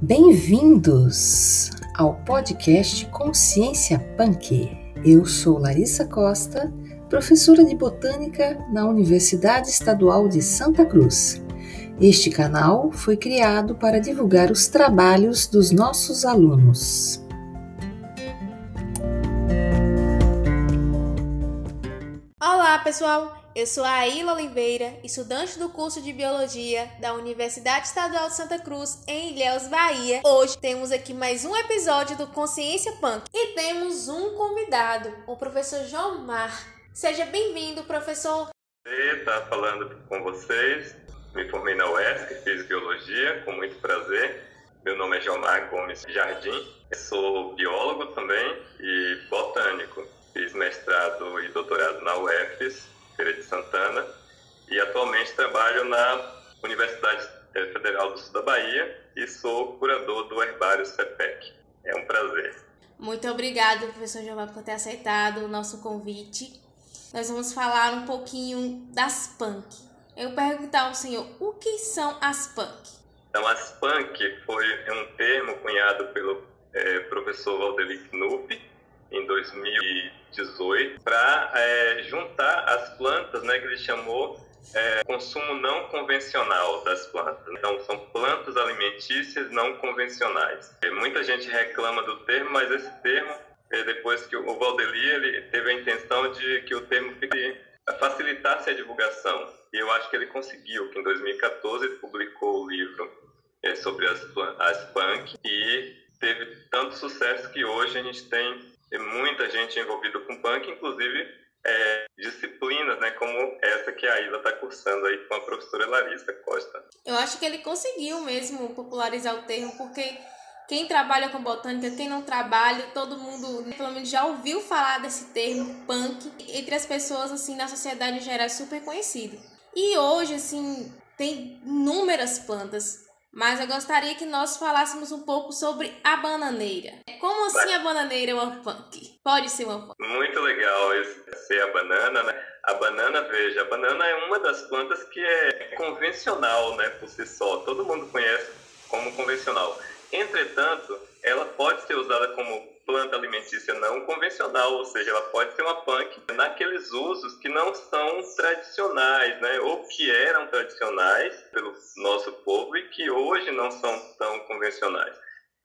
Bem-vindos ao podcast Consciência Punk. Eu sou Larissa Costa, professora de botânica na Universidade Estadual de Santa Cruz. Este canal foi criado para divulgar os trabalhos dos nossos alunos. Olá, pessoal! Eu sou a Aila Oliveira, estudante do curso de Biologia da Universidade Estadual de Santa Cruz, em Ilhéus, Bahia. Hoje temos aqui mais um episódio do Consciência Punk e temos um convidado, o professor João Mar. Seja bem-vindo, professor. Está falando com vocês. Me formei na UESC, fiz Biologia, com muito prazer. Meu nome é João Mar Gomes Jardim. Eu sou biólogo também e botânico. Fiz mestrado e doutorado na UFES Feira de Santana e atualmente trabalho na Universidade Federal do Sul da Bahia e sou curador do Herbário CEPEC. É um prazer. Muito obrigado, professor Giovanni, por ter aceitado o nosso convite. Nós vamos falar um pouquinho das punk. Eu perguntar ao senhor, o que são as punk? Então, as punk foi um termo cunhado pelo é, professor Valdeli Knupp em 2018 para é, juntar as plantas, né, que ele chamou é, consumo não convencional das plantas. Então, são plantas alimentícias não convencionais. Muita gente reclama do termo, mas esse termo, é, depois que o Valdeli ele teve a intenção de que o termo facilitasse a divulgação. E eu acho que ele conseguiu, que em 2014 ele publicou o livro é, sobre as, as punk e teve tanto sucesso que hoje a gente tem tem muita gente envolvida com punk, inclusive é, disciplinas, né, como essa que a Isa está cursando aí com a professora Larissa Costa. Eu acho que ele conseguiu mesmo popularizar o termo, porque quem trabalha com botânica, quem não trabalha, todo mundo pelo menos já ouviu falar desse termo punk. Entre as pessoas, assim, na sociedade em geral é super conhecido. E hoje, assim, tem inúmeras plantas mas eu gostaria que nós falássemos um pouco sobre a bananeira. Como assim a bananeira é uma punk? Pode ser uma punk. Muito legal ser a banana, né? A banana, veja, a banana é uma das plantas que é convencional, né, por si só. Todo mundo conhece como convencional. Entretanto, ela pode ser usada como planta alimentícia não convencional, ou seja, ela pode ser uma punk naqueles usos que não são tradicionais, né? ou que eram tradicionais pelo nosso povo e que hoje não são tão convencionais.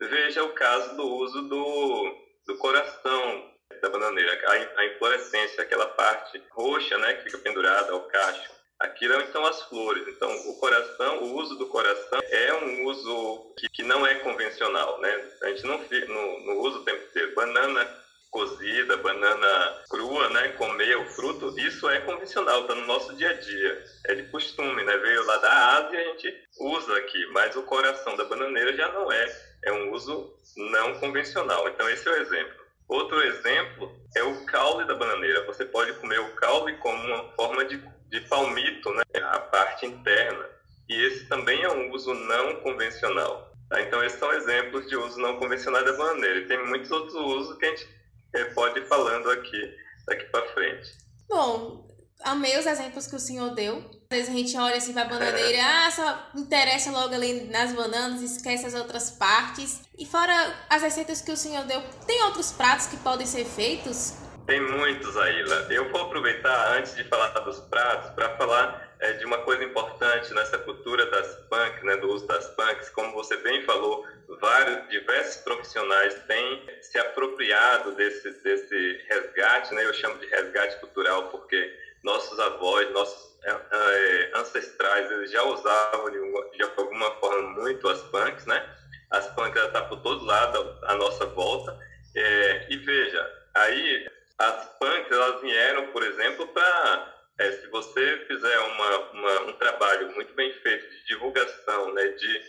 Veja o caso do uso do, do coração da bananeira, a, a inflorescência, aquela parte roxa né, que fica pendurada ao cacho Aquilo são as flores. Então, o coração, o uso do coração é um uso que, que não é convencional, né? A gente não, no, no uso tem que ter banana cozida, banana crua, né? Comer o fruto, isso é convencional, está no nosso dia a dia. É de costume, né? Veio lá da Ásia a gente usa aqui, mas o coração da bananeira já não é. É um uso não convencional. Então, esse é o exemplo. Outro exemplo é o caule da bananeira. Você pode comer o caule como uma forma de de palmito, né, a parte interna. E esse também é um uso não convencional. Tá? Então, esses são exemplos de uso não convencional da bananeira. E tem muitos outros usos que a gente eh, pode ir falando aqui, daqui para frente. Bom, amei os exemplos que o senhor deu. Às vezes a gente olha assim para a bananeira, é. ah, só interessa logo ali nas bananas, esquece as outras partes. E fora as receitas que o senhor deu, tem outros pratos que podem ser feitos tem muitos, Aila. Eu vou aproveitar, antes de falar dos pratos, para falar é, de uma coisa importante nessa cultura das punks, né, do uso das punks. Como você bem falou, vários, diversos profissionais têm se apropriado desse, desse resgate, né, eu chamo de resgate cultural, porque nossos avós, nossos é, é, ancestrais, eles já usavam de, uma, de alguma forma muito as punks, né? As punks estão tá por todo lado à nossa volta. É, e veja, aí as punks, elas vieram, por exemplo, para é, se você fizer uma, uma, um trabalho muito bem feito de divulgação, né, de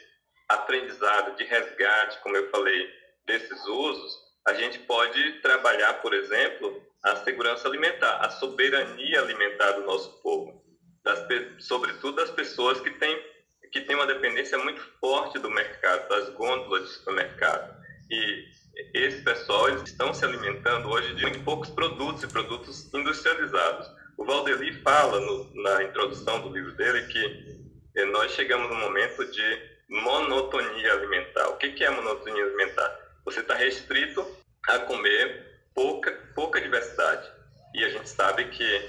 aprendizado, de resgate, como eu falei, desses usos, a gente pode trabalhar, por exemplo, a segurança alimentar, a soberania alimentar do nosso povo, das, sobretudo das pessoas que têm que têm uma dependência muito forte do mercado, das gôndolas de supermercado. E esse pessoal eles estão se alimentando hoje de muito poucos produtos e produtos industrializados. O Valdeli fala no, na introdução do livro dele que eh, nós chegamos no momento de monotonia alimentar. O que é monotonia alimentar? Você está restrito a comer pouca, pouca diversidade. E a gente sabe que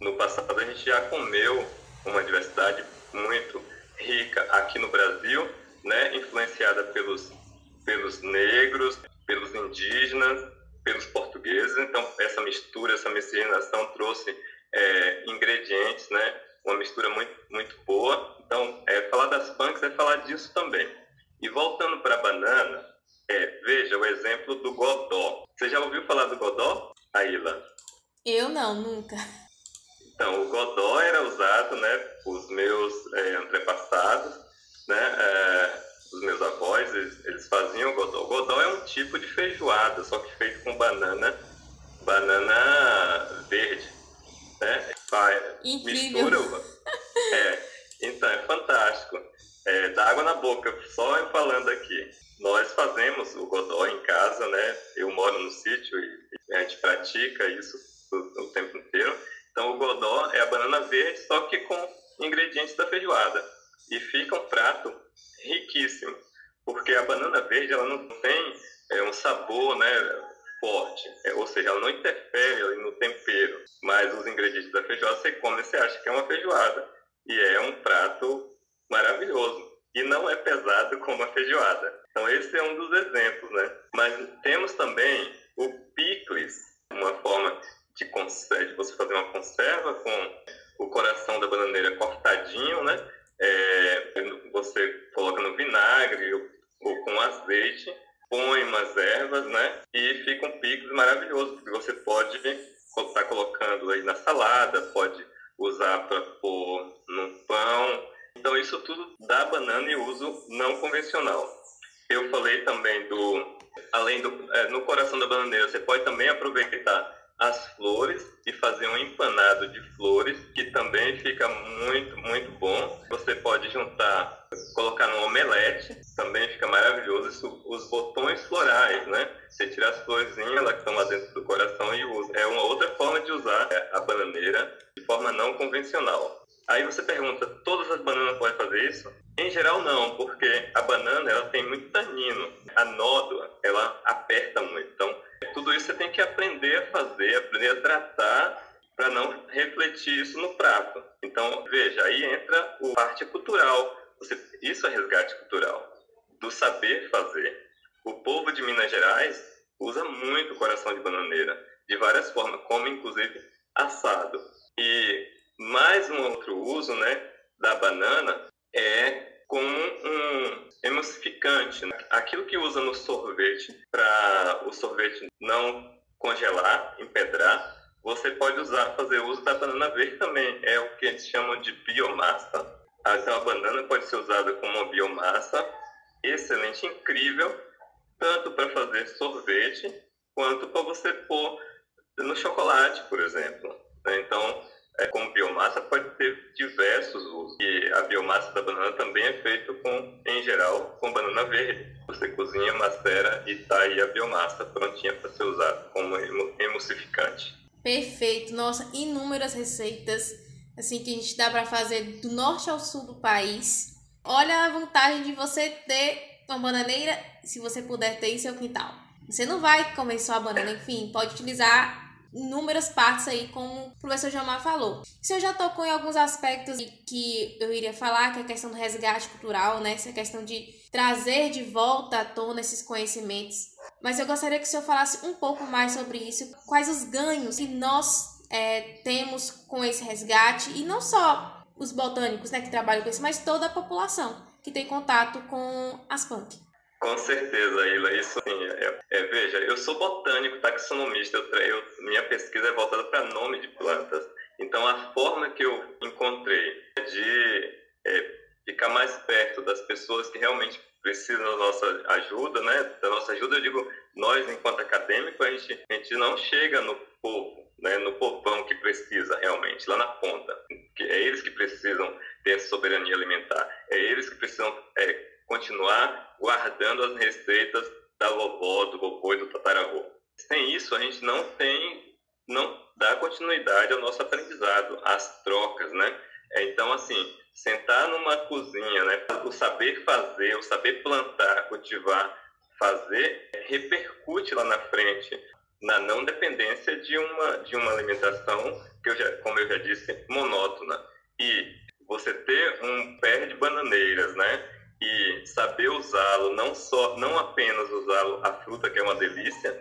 no passado a gente já comeu uma diversidade muito rica aqui no Brasil, né, influenciada pelos, pelos negros, pelos indígenas, pelos portugueses. Então, essa mistura, essa miscigenação trouxe é, ingredientes, né, uma mistura muito, muito boa. Então, é, falar das punks é falar disso também. E voltando para a banana, é, veja o exemplo do godó. Você já ouviu falar do godó, Aila? Eu não, nunca. Então, o godó era usado, né, os meus é, antepassados, né, é, os meus avós, eles, eles faziam o godó. O godó é um tipo de feijoada, só que feito com banana, banana verde, né? Incrível. Mistura, é, então é fantástico. É, dá água na boca, só eu falando aqui. Nós fazemos o godó em casa, né? Eu moro no sítio e a gente pratica isso o, o tempo inteiro. Então o godó é a banana verde, só que com ingredientes da feijoada. E fica um prato riquíssimo, porque a banana verde ela não tem é, um sabor, né? forte, é, ou seja, ela não interfere no tempero, mas os ingredientes da feijoada você come e você acha que é uma feijoada. E é um prato maravilhoso. E não é pesado como a feijoada. Então, esse é um dos exemplos, né? Mas temos também o picles, uma forma de, de você fazer uma conserva com o coração da bananeira cortadinho, né? É, você coloca no vinagre ou com azeite põe umas ervas, né? E fica um picles maravilhoso, porque você pode estar tá colocando aí na salada, pode usar para pôr no pão. Então isso tudo dá banana e uso não convencional. Eu falei também do, além do, é, no coração da bananeira, você pode também aproveitar as flores e fazer um empanado de flores, que também fica muito, muito bom. Você pode juntar, colocar no omelete, também fica maravilhoso. Isso, os botões florais, né? Você tira as florzinhas, elas que estão lá dentro do coração e usa. É uma outra forma de usar a bananeira de forma não convencional. Aí você pergunta, todas as bananas podem fazer isso? Em geral não, porque a banana ela tem muito tanino. A nódoa, ela aperta você tem que aprender a fazer, aprender a tratar para não refletir isso no prato. Então, veja, aí entra a parte cultural. Você, isso é resgate cultural, do saber fazer. O povo de Minas Gerais usa muito coração de bananeira, de várias formas, como inclusive assado. E mais um outro uso né, da banana é como um emulsificante. Né? Aquilo que usa no sorvete para o sorvete não congelar, empedrar, você pode usar, fazer uso da banana verde também. É o que a gente chama de biomassa. Então a banana pode ser usada como uma biomassa excelente, incrível, tanto para fazer sorvete quanto para você pôr no chocolate, por exemplo. Então é, como biomassa pode ter diversos usos. E a biomassa da banana também é feita com, em geral, com banana verde. Você cozinha, macera e tá aí a biomassa prontinha para ser usada como emulsificante. Perfeito. Nossa, inúmeras receitas assim que a gente dá para fazer do norte ao sul do país. Olha a vantagem de você ter uma bananeira, se você puder ter em seu quintal. Você não vai comer só a banana, enfim, pode utilizar inúmeras partes aí, como o professor Jamar falou. Senhor já tocou em alguns aspectos que eu iria falar, que é a questão do resgate cultural, né? Essa questão de trazer de volta à tona esses conhecimentos. Mas eu gostaria que o senhor falasse um pouco mais sobre isso. Quais os ganhos que nós é, temos com esse resgate, e não só os botânicos né, que trabalham com isso, mas toda a população que tem contato com as punk. Com certeza, Ila. Isso sim. É, é, veja, eu sou botânico, taxonomista. Eu, eu, minha pesquisa é voltada para nome de plantas. Então, a forma que eu encontrei de é, ficar mais perto das pessoas que realmente precisam da nossa ajuda, né? Da nossa ajuda, eu digo, nós, enquanto acadêmicos, a gente, a gente não chega no povo, né? No povão que precisa realmente, lá na ponta. É eles que precisam ter soberania alimentar. É eles que precisam é, continuar guardando as receitas da vovó, do vovô e do tataravô. Sem isso, a gente não tem, não dá continuidade ao nosso aprendizado, às trocas, né? Então, assim, sentar numa cozinha, né? O saber fazer, o saber plantar, cultivar, fazer, repercute lá na frente na não dependência de uma de uma alimentação que eu já, como eu já disse, monótona. E você ter um pé de bananeiras, né? E saber usá-lo, não só, não apenas usá-lo a fruta que é uma delícia,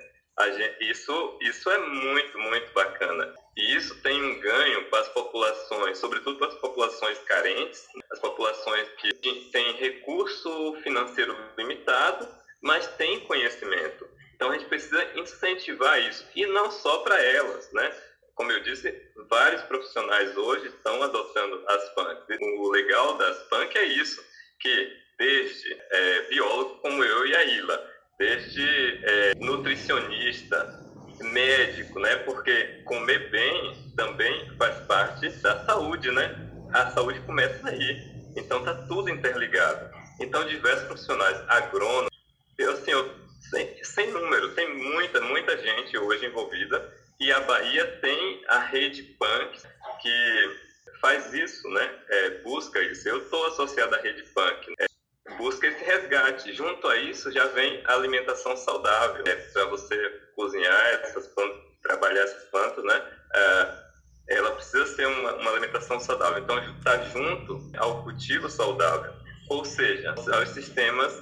gente, isso isso é muito muito bacana. E isso tem um ganho para as populações, sobretudo para as populações carentes, as populações que têm recurso financeiro limitado, mas têm conhecimento. Então a gente precisa incentivar isso e não só para elas, né? Como eu disse, vários profissionais hoje estão adotando as PANC. O legal das PANC é isso, que desde é, biólogo como eu e a Ila, desde é, nutricionista, médico, né? Porque comer bem também faz parte da saúde, né? A saúde começa aí. Então tá tudo interligado. Então diversos profissionais, agrônomos, eu assim, eu, sem, sem número, tem muita, muita gente hoje envolvida e a Bahia tem a rede Punk que faz isso, né? É, busca isso. Eu estou associado à rede Punk. Né? Busca esse resgate. Junto a isso já vem a alimentação saudável, né? para você cozinhar essas plantas, trabalhar essas plantas, né? É, ela precisa ser uma, uma alimentação saudável. Então está junto ao cultivo saudável, ou seja, aos sistemas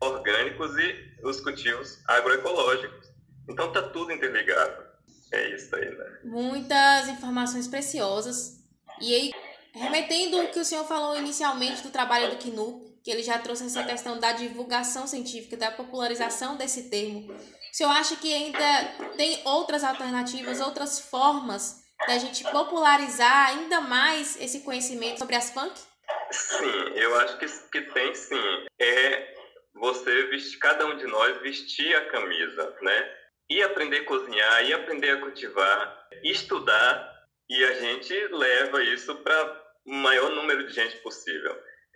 orgânicos e os cultivos agroecológicos. Então está tudo interligado. É isso aí, né? Muitas informações preciosas. E aí, remetendo o que o senhor falou inicialmente do trabalho do KNUP, que ele já trouxe essa questão da divulgação científica, da popularização desse termo. O senhor acha que ainda tem outras alternativas, outras formas da gente popularizar ainda mais esse conhecimento sobre as punk? Sim, eu acho que, que tem sim. É você vestir, cada um de nós vestir a camisa, né? E aprender a cozinhar, e aprender a cultivar, estudar, e a gente leva isso para o maior número de gente possível.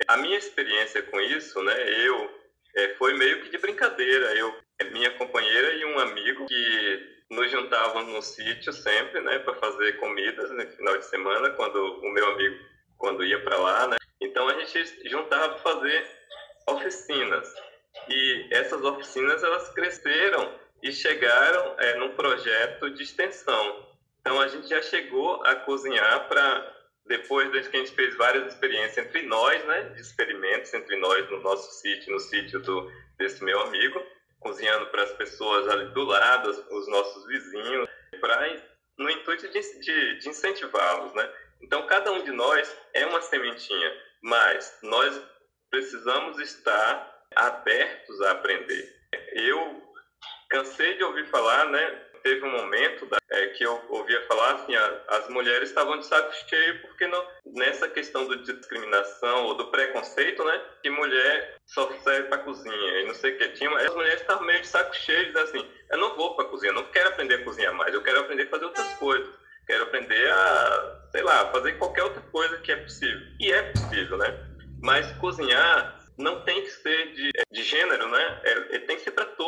A minha experiência com isso, né, eu é, foi meio que de brincadeira. Eu, é, minha companheira e um amigo que nos juntavam no sítio sempre, né, para fazer comidas no final de semana, quando o meu amigo quando ia para lá, né. Então a gente juntava para fazer oficinas. E essas oficinas elas cresceram e chegaram é, num projeto de extensão. Então a gente já chegou a cozinhar para depois de que a gente fez várias experiências entre nós, né, de experimentos entre nós no nosso sítio, no sítio do, desse meu amigo, cozinhando para as pessoas ali do lado, os nossos vizinhos, para no intuito de, de, de incentivá-los, né? Então cada um de nós é uma sementinha, mas nós precisamos estar abertos a aprender. Eu cansei de ouvir falar, né, teve um momento é, que eu ouvia falar assim, a, as mulheres estavam de saco cheio porque não, nessa questão do discriminação ou do preconceito, né, que mulher só serve para cozinha e não sei o que tinha, as mulheres estavam meio de saco cheio, assim, eu não vou para cozinha, não quero aprender a cozinhar mais, eu quero aprender a fazer outras coisas, quero aprender a, sei lá, fazer qualquer outra coisa que é possível. E é possível, né? Mas cozinhar não tem que ser de, de gênero, né? É, tem que ser para todos,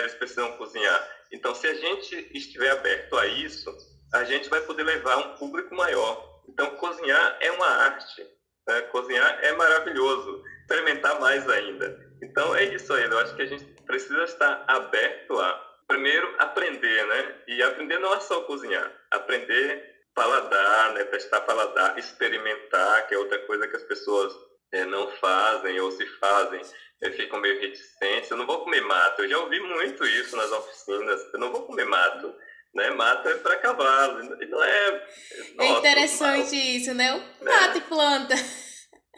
mulheres precisam cozinhar. Então, se a gente estiver aberto a isso, a gente vai poder levar um público maior. Então, cozinhar é uma arte. Né? Cozinhar é maravilhoso. Experimentar mais ainda. Então, é isso aí. Eu acho que a gente precisa estar aberto a, primeiro, aprender, né? E aprender não é só cozinhar. Aprender paladar, né? Testar paladar, experimentar, que é outra coisa que as pessoas é, não fazem ou se fazem eu ficam meio reticentes. Eu não vou comer mato. Eu já ouvi muito isso nas oficinas. Eu não vou comer mato. Né? Mato é para cavalo. Não é. é nossa, é interessante isso, né? Mato e planta.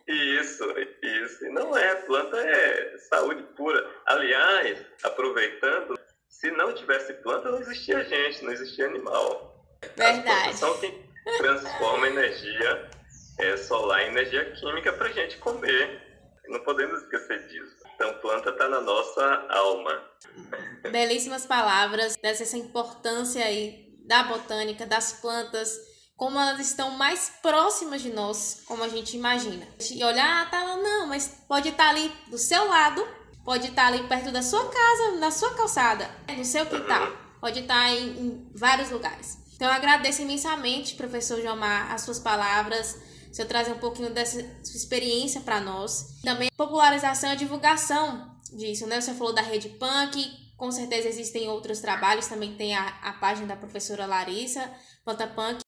Isso, isso. E não é. Planta é saúde pura. Aliás, aproveitando, se não tivesse planta, não existia gente, não existia animal. Verdade. são quem transforma energia é, solar em energia química para gente comer. Não podemos esquecer disso. Então, planta está na nossa alma. Belíssimas palavras dessa importância aí da botânica, das plantas, como elas estão mais próximas de nós, como a gente imagina. E olhar, ah, tá lá, não, mas pode estar tá ali do seu lado, pode estar tá ali perto da sua casa, na sua calçada, no seu quintal, pode estar tá em, em vários lugares. Então eu agradeço imensamente, professor Jomar, as suas palavras, seu trazer um pouquinho dessa sua experiência para nós. Também popularização e divulgação disso, né? Você falou da Rede Punk, com certeza existem outros trabalhos, também tem a, a página da professora Larissa, Planta Punk.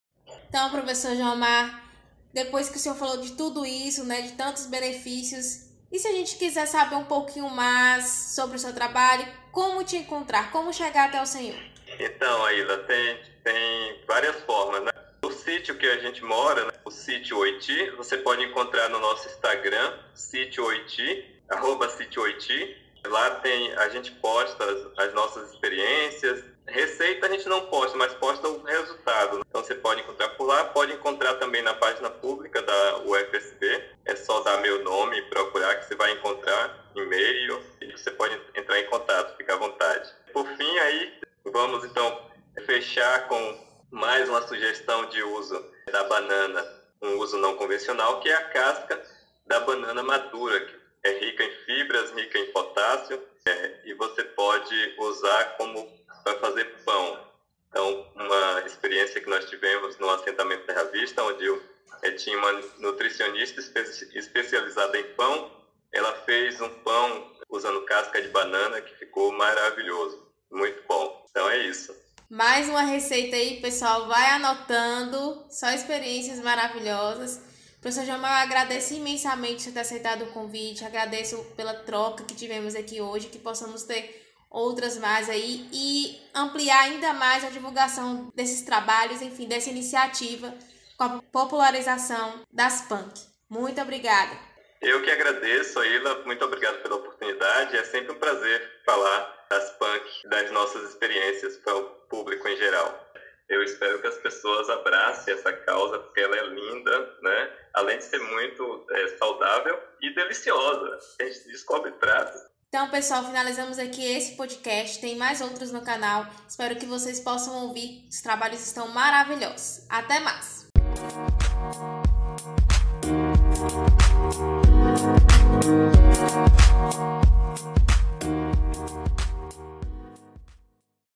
Então, professor Jomar, depois que o senhor falou de tudo isso, né, de tantos benefícios, e se a gente quiser saber um pouquinho mais sobre o seu trabalho, como te encontrar, como chegar até o senhor? Então, Aila, tem, tem várias formas, né? O sítio que a gente mora, né, o sítio Oiti, você pode encontrar no nosso Instagram, sítio Oiti, arroba sítio Oiti. Lá tem, a gente posta as, as, nossas experiências. Receita a gente não posta, mas posta o resultado. Então você pode encontrar por lá, pode encontrar também na página pública da UFSB. É só dar meu nome e procurar que você vai encontrar e-mail e você pode entrar em contato, fica à vontade. Por fim, aí vamos então fechar com mais uma sugestão de uso da banana, um uso não convencional, que é a casca da banana madura, que é rica em fibras, rica em potássio, é, e você pode usar como para fazer pão. Então, uma experiência que nós tivemos no assentamento Terra Vista, onde eu, é, tinha uma nutricionista espe especializada em pão, ela fez um pão usando casca de banana que ficou maravilhoso, muito bom. Então é isso. Mais uma receita aí, pessoal. Vai anotando. Só experiências maravilhosas. Professor Jamal, eu agradeço imensamente por ter aceitado o convite. Agradeço pela troca que tivemos aqui hoje. Que possamos ter outras mais aí e ampliar ainda mais a divulgação desses trabalhos, enfim, dessa iniciativa com a popularização das punk. Muito obrigada. Eu que agradeço, Aila. Muito obrigado pela oportunidade. É sempre um prazer falar das punk, das nossas experiências para o público em geral. Eu espero que as pessoas abracem essa causa, porque ela é linda, né? Além de ser muito é, saudável e deliciosa. A gente descobre pratos. Então, pessoal, finalizamos aqui esse podcast. Tem mais outros no canal. Espero que vocês possam ouvir. Os trabalhos estão maravilhosos. Até mais!